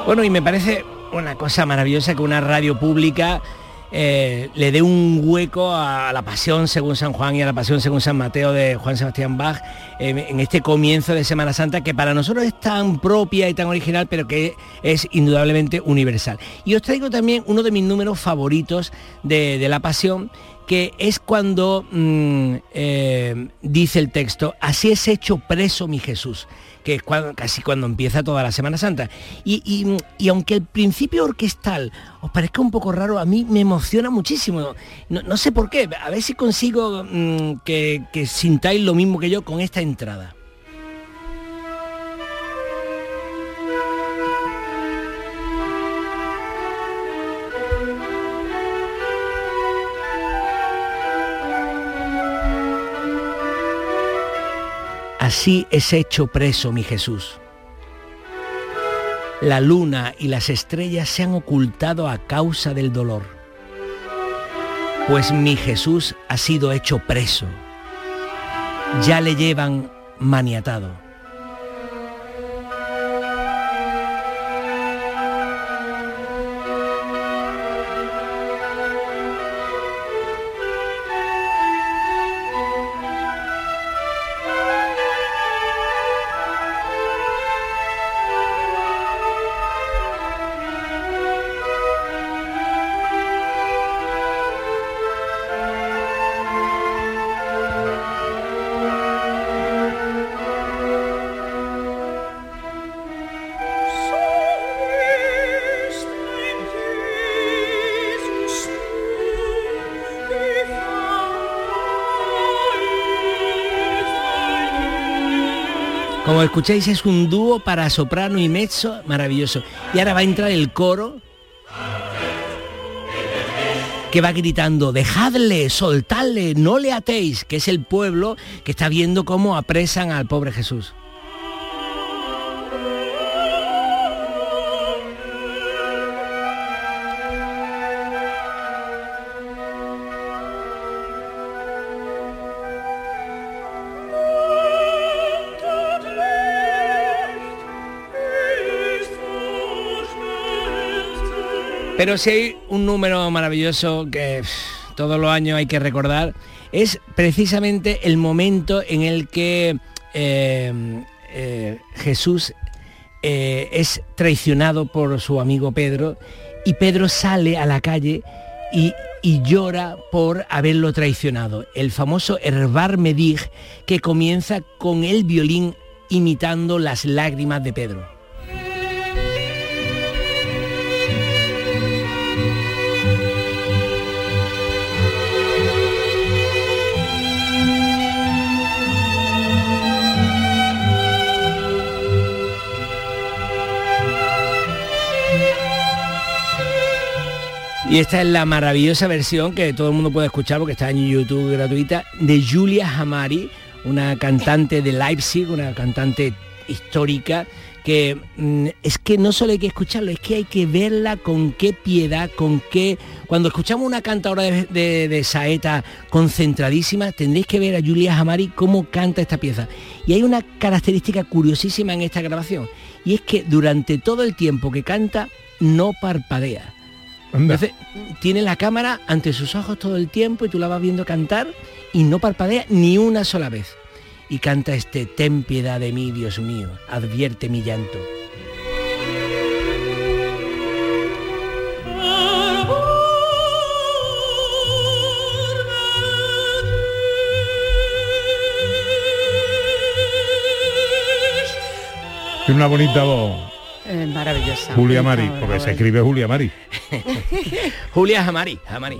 Bueno, y me parece una cosa maravillosa que una radio pública eh, le dé un hueco a la pasión según San Juan y a la pasión según San Mateo de Juan Sebastián Bach eh, en este comienzo de Semana Santa que para nosotros es tan propia y tan original pero que es indudablemente universal. Y os traigo también uno de mis números favoritos de, de la pasión que es cuando mm, eh, dice el texto, así es hecho preso mi Jesús, que es cuando- casi cuando empieza toda la Semana Santa. Y, y- aunque el principio orquestal os parezca un poco raro, a mí me emociona muchísimo. No, no sé por qué, a ver si consigo mm, que, que sintáis lo mismo que yo con esta entrada. Así es hecho preso mi Jesús. La luna y las estrellas se han ocultado a causa del dolor. Pues mi Jesús ha sido hecho preso. Ya le llevan maniatado. Como escucháis es un dúo para soprano y mezzo maravilloso. Y ahora va a entrar el coro que va gritando, dejadle, soltadle, no le atéis, que es el pueblo que está viendo cómo apresan al pobre Jesús. Pero si hay un número maravilloso que todos los años hay que recordar, es precisamente el momento en el que eh, eh, Jesús eh, es traicionado por su amigo Pedro y Pedro sale a la calle y, y llora por haberlo traicionado. El famoso Herbar Medig que comienza con el violín imitando las lágrimas de Pedro. Y esta es la maravillosa versión que todo el mundo puede escuchar porque está en YouTube gratuita de Julia Hamari, una cantante de Leipzig, una cantante histórica que mm, es que no solo hay que escucharlo, es que hay que verla con qué piedad, con qué... Cuando escuchamos una cantadora de, saeta concentradísima, tendréis que ver a Julia Jamari cómo canta esta pieza. Y hay una característica curiosísima en esta grabación, y es que durante todo el tiempo que canta, no parpadea. Anda. Entonces, tiene la cámara ante sus ojos todo el tiempo y tú la vas viendo cantar y no parpadea ni una sola vez. Y canta este Ten piedad de mí, Dios mío, advierte mi llanto. Tiene una bonita voz, Eh, maravillosa. Julia Mari, porque se escribe Julia Mari. (laughs) Julia Jamari, Jamari.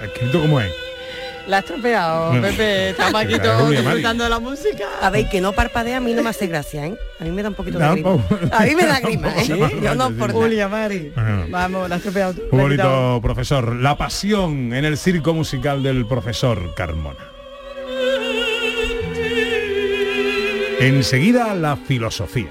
¿Escrito cómo es? La has tropeado, No. Pepe. Estamos aquí todos disfrutando de la música. A ver, que no parpadea a mí no me hace gracia, ¿eh? A mí me da un poquito de No, grima. A mí me da grima, ¿eh? (laughs) Sí. Yo no por. Julia Mari. Vamos, la has tropeado tú. Quitado. bonito, profesor. La pasión en el circo musical del profesor Carmona. Enseguida la filosofía.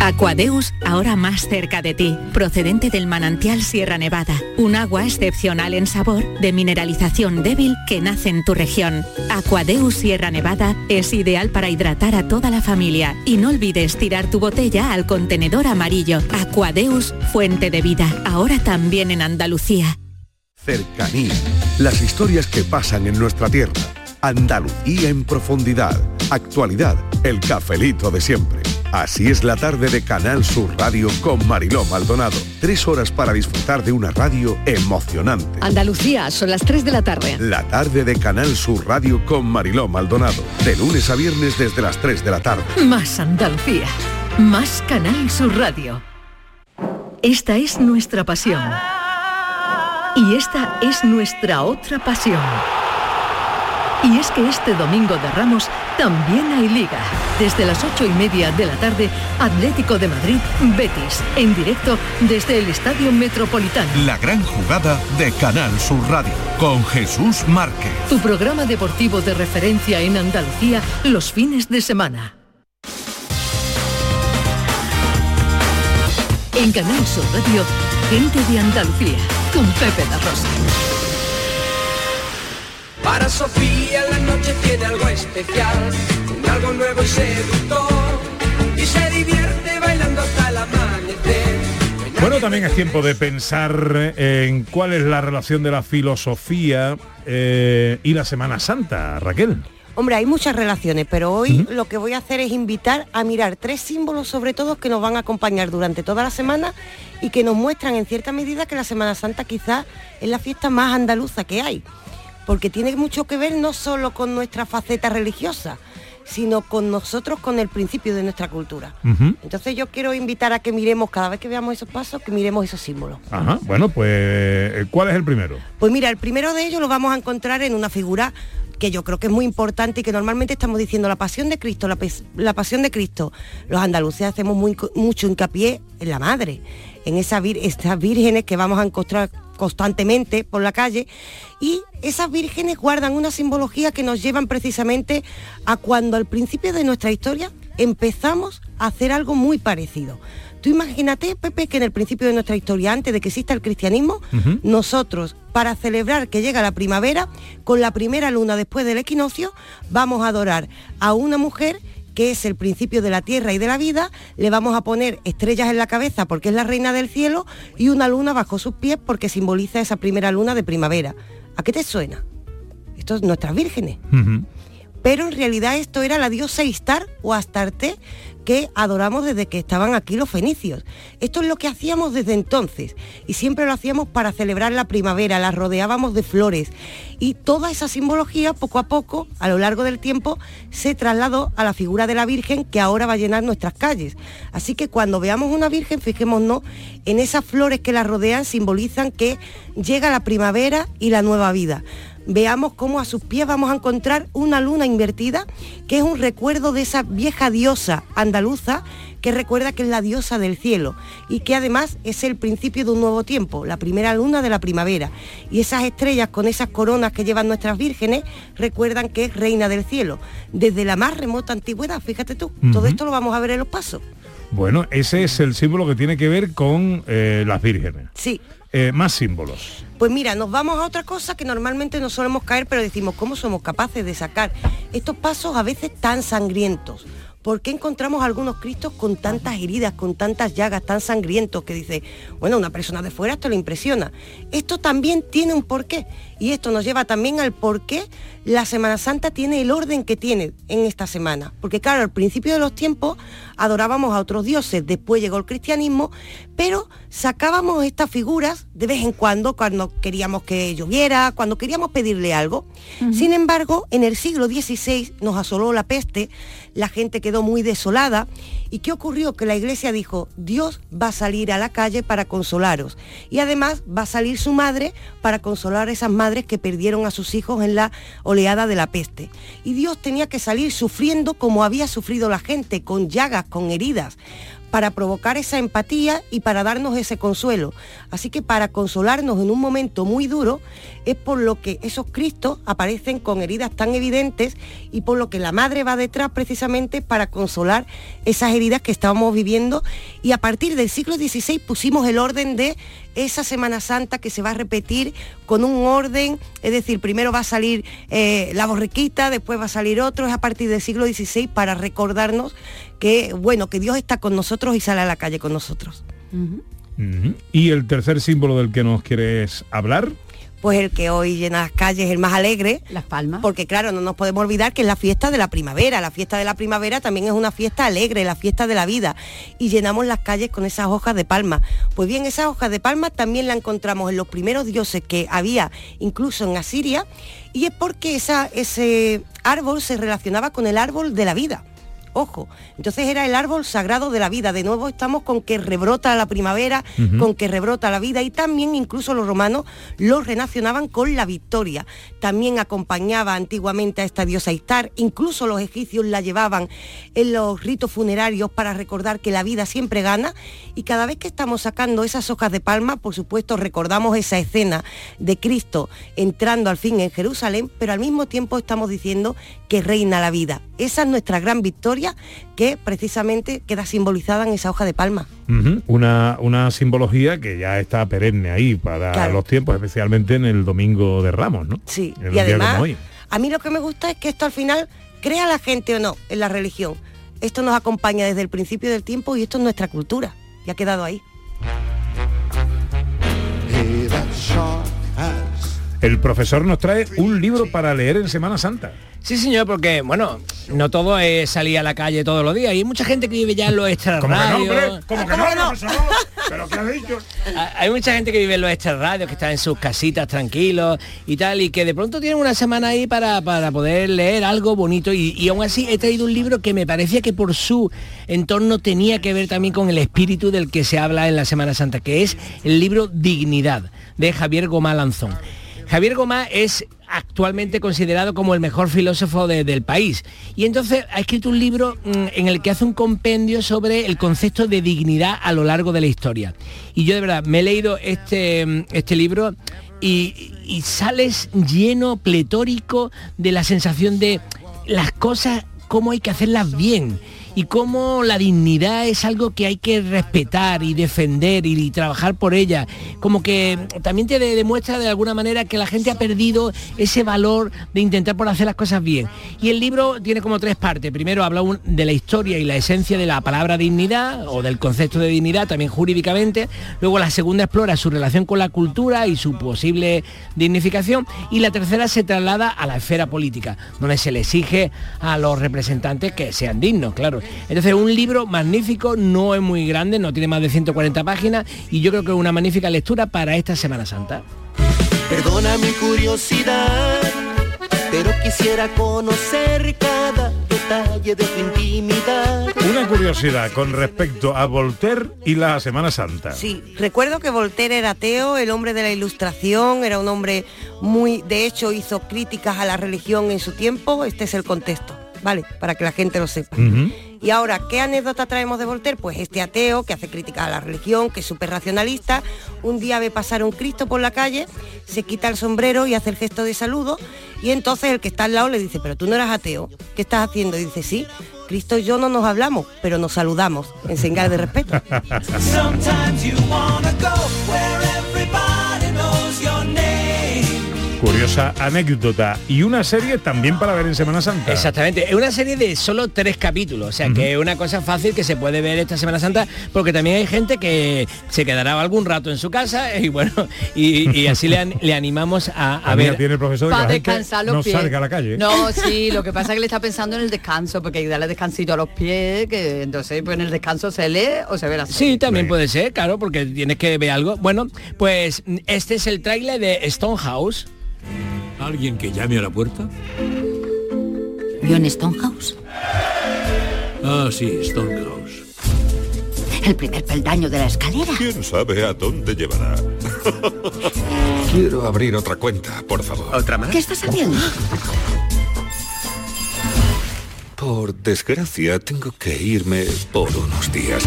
Aquadeus, ahora más cerca de ti, procedente del manantial Sierra Nevada, un agua excepcional en sabor, de mineralización débil que nace en tu región. Aquadeus Sierra Nevada es ideal para hidratar a toda la familia y no olvides tirar tu botella al contenedor amarillo. Aquadeus, fuente de vida, ahora también en Andalucía. Cercanía. Las historias que pasan en nuestra tierra. Andalucía en profundidad. Actualidad. El cafelito de siempre. Así es la tarde de Canal Sur Radio con Mariló Maldonado. Tres horas para disfrutar de una radio emocionante. Andalucía, son las 3 de la tarde. La tarde de Canal Sur Radio con Mariló Maldonado. De lunes a viernes desde las 3 de la tarde. Más Andalucía. Más Canal Sur Radio. Esta es nuestra pasión. Y esta es nuestra otra pasión. Y es que este domingo de Ramos también hay liga. Desde las ocho y media de la tarde, Atlético de Madrid, Betis, en directo desde el Estadio Metropolitano. La gran jugada de Canal Sur Radio con Jesús Márquez. Tu programa deportivo de referencia en Andalucía los fines de semana. En Canal Sur Radio, gente de Andalucía, con Pepe da Rosa. Para Sofía la noche tiene algo especial, con algo nuevo y seductor, y se divierte bailando hasta el amanecer. Bueno, también es tiempo de pensar en cuál es la relación de la filosofía eh, y la Semana Santa, Raquel. Hombre, hay muchas relaciones, pero hoy lo que voy a hacer es invitar a mirar tres símbolos sobre todo que nos van a acompañar durante toda la semana y que nos muestran en cierta medida que la Semana Santa quizás es la fiesta más andaluza que hay, porque tiene mucho que ver no solo con nuestra faceta religiosa, sino con nosotros, con el principio de nuestra cultura. Entonces yo quiero invitar a que miremos cada vez que veamos esos pasos, que miremos esos símbolos. Ajá, bueno, pues eh, ¿cuál es el primero? Pues mira, el primero de ellos lo vamos a encontrar en una figura que yo creo que es muy importante y que normalmente estamos diciendo la pasión de Cristo, la, pasión de Cristo. Los andaluces hacemos mucho hincapié en la madre, en esa estas vírgenes que vamos a encontrar constantemente por la calle y esas vírgenes guardan una simbología que nos llevan precisamente a cuando al principio de nuestra historia empezamos a hacer algo muy parecido. Tú imagínate, Pepe, que en el principio de nuestra historia, antes de que exista el cristianismo, nosotros, para celebrar que llega la primavera, con la primera luna después del equinoccio, vamos a adorar a una mujer que es el principio de la tierra y de la vida, le vamos a poner estrellas en la cabeza porque es la reina del cielo y una luna bajo sus pies porque simboliza esa primera luna de primavera. ¿A qué te suena? Esto es nuestras vírgenes pero en realidad esto era la diosa Istar o Astarte que adoramos desde que estaban aquí los fenicios. Esto es lo que hacíamos desde entonces y siempre lo hacíamos para celebrar la primavera, la rodeábamos de flores y toda esa simbología poco a poco, a lo largo del tiempo, se trasladó a la figura de la Virgen que ahora va a llenar nuestras calles. Así que cuando veamos una Virgen, fijémonos en esas flores que la rodean, simbolizan que llega la primavera y la nueva vida veamos cómo a sus pies vamos a encontrar una luna invertida, que es un recuerdo de esa vieja diosa andaluza que recuerda que es la diosa del cielo y que además es el principio de un nuevo tiempo, la primera luna de la primavera. Y esas estrellas con esas coronas que llevan nuestras vírgenes recuerdan que es reina del cielo. Desde la más remota antigüedad, fíjate tú, todo esto lo vamos a ver en los pasos. Bueno, ese es el símbolo que tiene que ver con eh, las vírgenes. Sí. Eh, más símbolos. Pues mira, nos vamos a otra cosa que normalmente no solemos caer, pero decimos, ¿cómo somos capaces de sacar estos pasos a veces tan sangrientos? ¿Por qué encontramos algunos cristos con tantas heridas, con tantas llagas, tan sangrientos que dice, bueno, una persona de fuera esto le impresiona? Esto también tiene un porqué y esto nos lleva también al por qué la Semana Santa tiene el orden que tiene en esta semana. Porque claro, al principio de los tiempos adorábamos a otros dioses, después llegó el cristianismo, pero sacábamos estas figuras de vez en cuando, cuando queríamos que lloviera, cuando queríamos pedirle algo. Sin embargo, en el siglo XVI nos asoló la peste, la gente quedó muy desolada. ¿Y qué ocurrió? Que la iglesia dijo, Dios va a salir a la calle para consolaros. Y además va a salir su madre para consolar a esas madres que perdieron a sus hijos en la oleada de la peste. Y Dios tenía que salir sufriendo como había sufrido la gente, con llagas, con heridas para provocar esa empatía y para darnos ese consuelo. Así que para consolarnos en un momento muy duro es por lo que esos Cristos aparecen con heridas tan evidentes y por lo que la madre va detrás precisamente para consolar esas heridas que estábamos viviendo y a partir del siglo XVI pusimos el orden de esa Semana Santa que se va a repetir con un orden, es decir, primero va a salir eh, la borriquita, después va a salir otro, es a partir del siglo XVI para recordarnos que, bueno, que Dios está con nosotros y sale a la calle con nosotros. Y el tercer símbolo del que nos quieres hablar. Pues el que hoy llena las calles, el más alegre. Las Palmas. Porque claro, no nos podemos olvidar que es la fiesta de la primavera. La fiesta de la primavera también es una fiesta alegre, la fiesta de la vida. Y llenamos las calles con esas hojas de palma. Pues bien, esas hojas de palma también la encontramos en los primeros dioses que había incluso en Asiria. Y es porque esa, ese árbol se relacionaba con el árbol de la vida. Ojo, entonces era el árbol sagrado de la vida. De nuevo estamos con que rebrota la primavera, con que rebrota la vida y también incluso los romanos lo relacionaban con la victoria. También acompañaba antiguamente a esta diosa Istar, incluso los egipcios la llevaban en los ritos funerarios para recordar que la vida siempre gana y cada vez que estamos sacando esas hojas de palma, por supuesto recordamos esa escena de Cristo entrando al fin en Jerusalén, pero al mismo tiempo estamos diciendo que reina la vida. Esa es nuestra gran victoria historia que precisamente queda simbolizada en esa hoja de palma. Una, una simbología que ya está perenne ahí para Claro. los tiempos, especialmente en el domingo de Ramos, ¿no? Sí, En y día además, a mí lo que me gusta es que esto al final, crea la gente o no en la religión, esto nos acompaña desde el principio del tiempo y esto es nuestra cultura, y ha quedado ahí. El profesor nos trae un libro para leer en Semana Santa. Sí, señor, porque, bueno, no todo es salir a la calle todos los días. Y hay mucha gente que vive ya en los extrarradios. ¿Cómo que no? ¿Pero qué ha dicho? Ah, Hay mucha gente que vive en los extrarradios, que está en sus casitas tranquilos y tal, y que de pronto tienen una semana ahí para, para poder leer algo bonito. Y, y aún así he traído un libro que me parecía que por su entorno tenía que ver también con el espíritu del que se habla en la Semana Santa, que es el libro Dignidad, de Javier Gomá Lanzón. Javier Gomá es actualmente considerado como el mejor filósofo de- del país. Y entonces ha escrito un libro mm, en el que hace un compendio sobre el concepto de dignidad a lo largo de la historia. Y yo de verdad me he leído este, mm, este libro y, y sales lleno, pletórico de la sensación de las cosas, cómo hay que hacerlas bien y cómo la dignidad es algo que hay que respetar y defender y, trabajar por ella. Como que también te de- demuestra de alguna manera que la gente ha perdido ese valor de intentar por hacer las cosas bien. Y el libro tiene como tres partes. Primero habla de la historia y la esencia de la palabra dignidad o del concepto de dignidad también jurídicamente. Luego la segunda explora su relación con la cultura y su posible dignificación. Y la tercera se traslada a la esfera política, donde se le exige a los representantes que sean dignos, claro. Entonces un libro magnífico, no es muy grande, no tiene más de 140 páginas y yo creo que es una magnífica lectura para esta Semana Santa. Perdona mi curiosidad, pero quisiera conocer cada detalle de tu intimidad. Una curiosidad con respecto a Voltaire y la Semana Santa. Sí, recuerdo que Voltaire era ateo, el hombre de la ilustración, era un hombre muy, de hecho hizo críticas a la religión en su tiempo, este es el contexto, ¿vale? Para que la gente lo sepa. Y ahora, ¿qué anécdota traemos de Voltaire? Pues este ateo que hace críticas a la religión, que es súper racionalista, un día ve pasar un Cristo por la calle, se quita el sombrero y hace el gesto de saludo, y entonces el que está al lado le dice, pero tú no eras ateo, ¿qué estás haciendo? Y dice, sí, Cristo y yo no nos hablamos, pero nos saludamos, en señal de respeto. (laughs) Curiosa anécdota. Y una serie también para ver en Semana Santa. Exactamente, es una serie de solo tres capítulos, o sea que es una cosa fácil que se puede ver esta Semana Santa, porque también hay gente que se quedará algún rato en su casa y bueno, y, y así le, an- (laughs) le animamos a, ver. tiene el profesor de que Para descansar los no pies. salga a la calle. No, sí, lo que pasa es que le está pensando en el descanso, porque hay que darle descansito a los pies, que entonces pues en el descanso se lee o se ve la serie. Sí, también puede ser, claro, porque tienes que ver algo. Bueno, pues este es el tráiler de Stonehouse. ¿Alguien que llame a la puerta? John Stonehouse, Ah, sí, Stonehouse. el primer peldaño de la escalera. ¿Quién sabe a dónde llevará? (laughs) Quiero abrir otra cuenta, por favor. ¿Otra más? ¿Qué estás haciendo? Por desgracia, tengo que irme por unos días.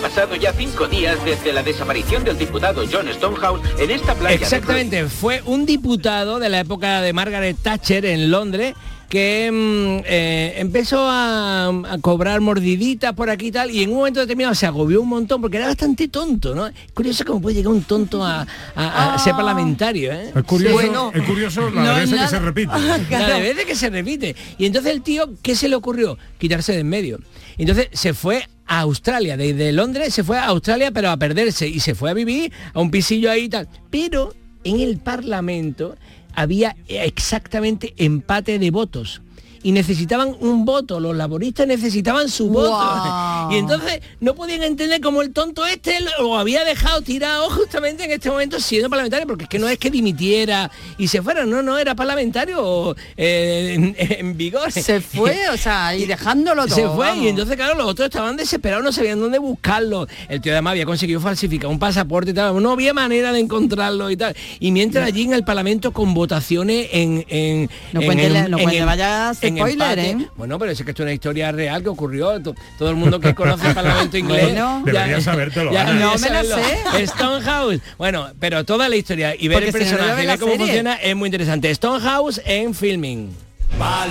Pasado ya cinco días desde la desaparición del diputado John Stonehouse en esta playa. de Exactamente, fue un diputado de la época de Margaret Thatcher en Londres que mm, eh, empezó a, a cobrar mordiditas por aquí y tal y en un momento determinado se agobió un montón porque era bastante tonto, ¿no? Es curioso cómo puede llegar un tonto a, a- a ser parlamentario, ¿eh? Es curioso, es curioso la No veces que nada. se repite. (laughs) La de veces que se repite. Y entonces el tío, ¿qué se le ocurrió? Quitarse de en medio. Entonces se fue a Australia, desde Londres se fue a Australia pero a perderse y se fue a vivir a un pisillo ahí y tal. Pero en el Parlamento había exactamente empate de votos. Y necesitaban un voto, los laboristas necesitaban su voto. (laughs) Y entonces no podían entender cómo el tonto este lo había dejado tirado justamente en este momento siendo parlamentario, porque es que no es que dimitiera y se fuera, no, no, era parlamentario eh, en, en vigor. Se fue, (laughs) o sea, y dejándolo todo. Se fue vamos. y entonces claro, los otros estaban desesperados, no sabían dónde buscarlo. El tío además había conseguido falsificar un pasaporte y tal, no había manera de encontrarlo y tal. Y mientras allí en el Parlamento con votaciones en... en No en cuente- el- no en cuente el- vaya en spoiler, empate. ¿eh? Bueno, pero es que esto es una historia real que ocurrió. To- Todo el mundo que conoce el Parlamento (laughs) inglés... Bueno. Deberías sabértelo, ya debería No me la sé. Stonehouse. Bueno, pero toda la historia y ver Porque el si no, no personaje y ver cómo serie. funciona es muy interesante. Stonehouse en filming. Palabras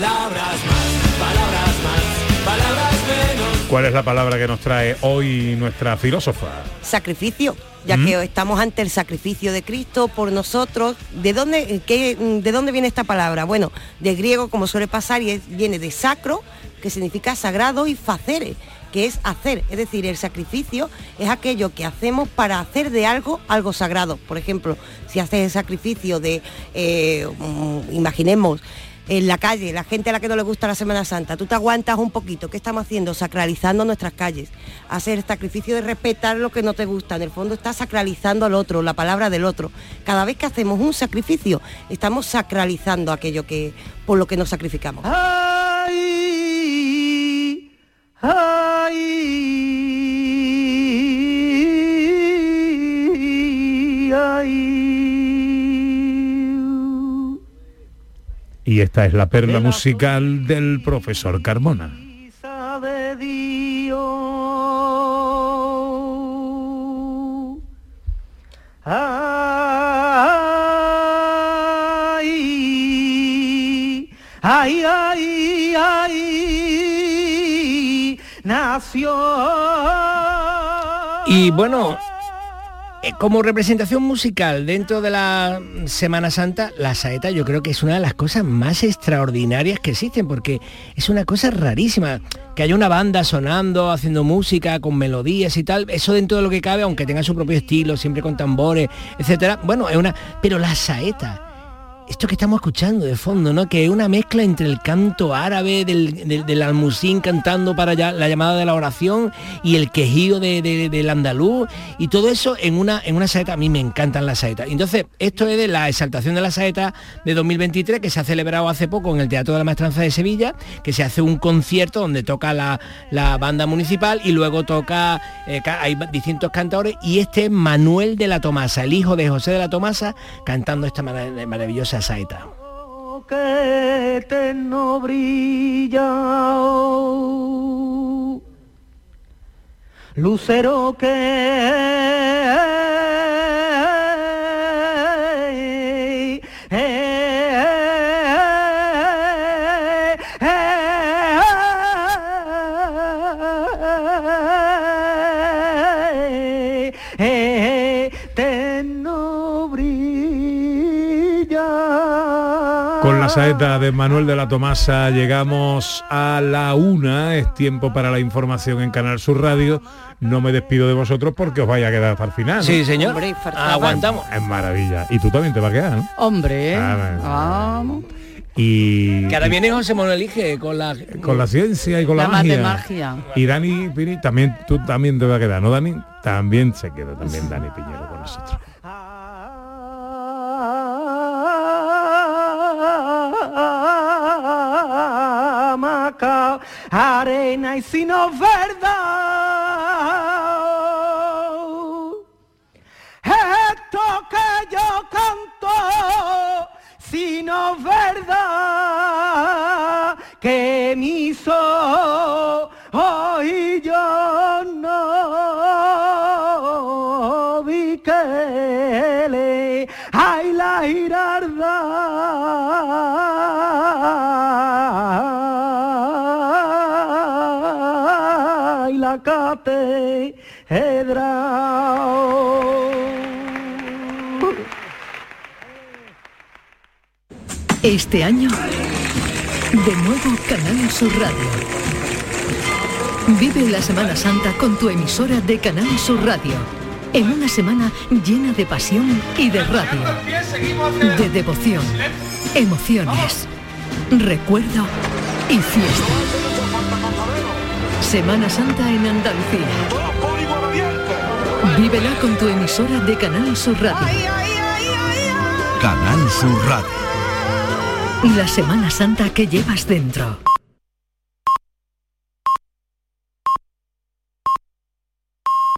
más, palabras más, ¿Cuál es la palabra que nos trae hoy nuestra filósofa? Sacrificio, ya ¿Mm? que estamos ante el sacrificio de Cristo por nosotros. ¿De dónde, qué- ¿De dónde viene esta palabra? Bueno, de griego, como suele pasar, y es- viene de sacro, que significa sagrado, y facere, que es hacer. Es decir, el sacrificio es aquello que hacemos para hacer de algo algo sagrado. Por ejemplo, si haces el sacrificio de, eh, mm, imaginemos, en la calle, la gente a la que no le gusta la Semana Santa, tú te aguantas un poquito, ¿qué estamos haciendo? Sacralizando nuestras calles. Hacer el sacrificio de respetar lo que no te gusta, en el fondo está sacralizando al otro, la palabra del otro. Cada vez que hacemos un sacrificio, estamos sacralizando aquello que por lo que nos sacrificamos. Y esta es la perla musical del profesor Carmona. de Dios. Ay, ay, ay, ay, nació. Y bueno, como representación musical dentro de la Semana Santa, la saeta yo creo que es una de las cosas más extraordinarias que existen, porque es una cosa rarísima. Que haya una banda sonando, haciendo música, con melodías y tal, eso dentro de lo que cabe, aunque tenga su propio estilo, siempre con tambores, etcétera. Bueno, es una. Pero la saeta, esto que estamos escuchando de fondo, ¿no? Que es una mezcla entre el canto árabe del, del, del almusín cantando para la llamada de la oración y el quejío de- de- del andaluz y todo eso en una, en una saeta. A mí me encantan las saetas. Entonces, esto es de la exaltación de la saeta de 2023 que se ha celebrado hace poco en el Teatro de la Maestranza de Sevilla, que se hace un concierto donde toca la, la banda municipal y luego toca, eh, hay distintos cantadores y este es Manuel de la Tomasa, el hijo de José de la Tomasa, cantando esta mara- que eterno brilla. oh. Lucero que la saeta de Manuel de la Tomasa llegamos a la una. Es tiempo para la información en Canal Sur Radio. No me despido de vosotros porque os vaya a quedar hasta el final. ¿no? Sí, señor. Hombre. Aguantamos. Es maravilla. Y tú también te va a quedar, ¿no? Hombre, Ah, vamos. Y Que ahora viene José Manuel Elige con la... con la ciencia y con la, La magia. Y Dani Pini también, tú también te va a quedar, ¿no, Dani? También se queda también Dani Piñero con nosotros. Arena y si no es verdad. Esto que yo canto, si no es verdad, que mi hizo hoy yo no vi que le ay la girarda Este año, de nuevo Canal Sur Radio. Vive la Semana Santa con tu emisora de Canal Sur Radio. En una semana llena de pasión y de radio. De devoción, emociones, recuerdo y fiesta. Semana Santa en Andalucía. Vívela con tu emisora de Canal Sur Radio. Canal Sur Radio. La Semana Santa que llevas dentro.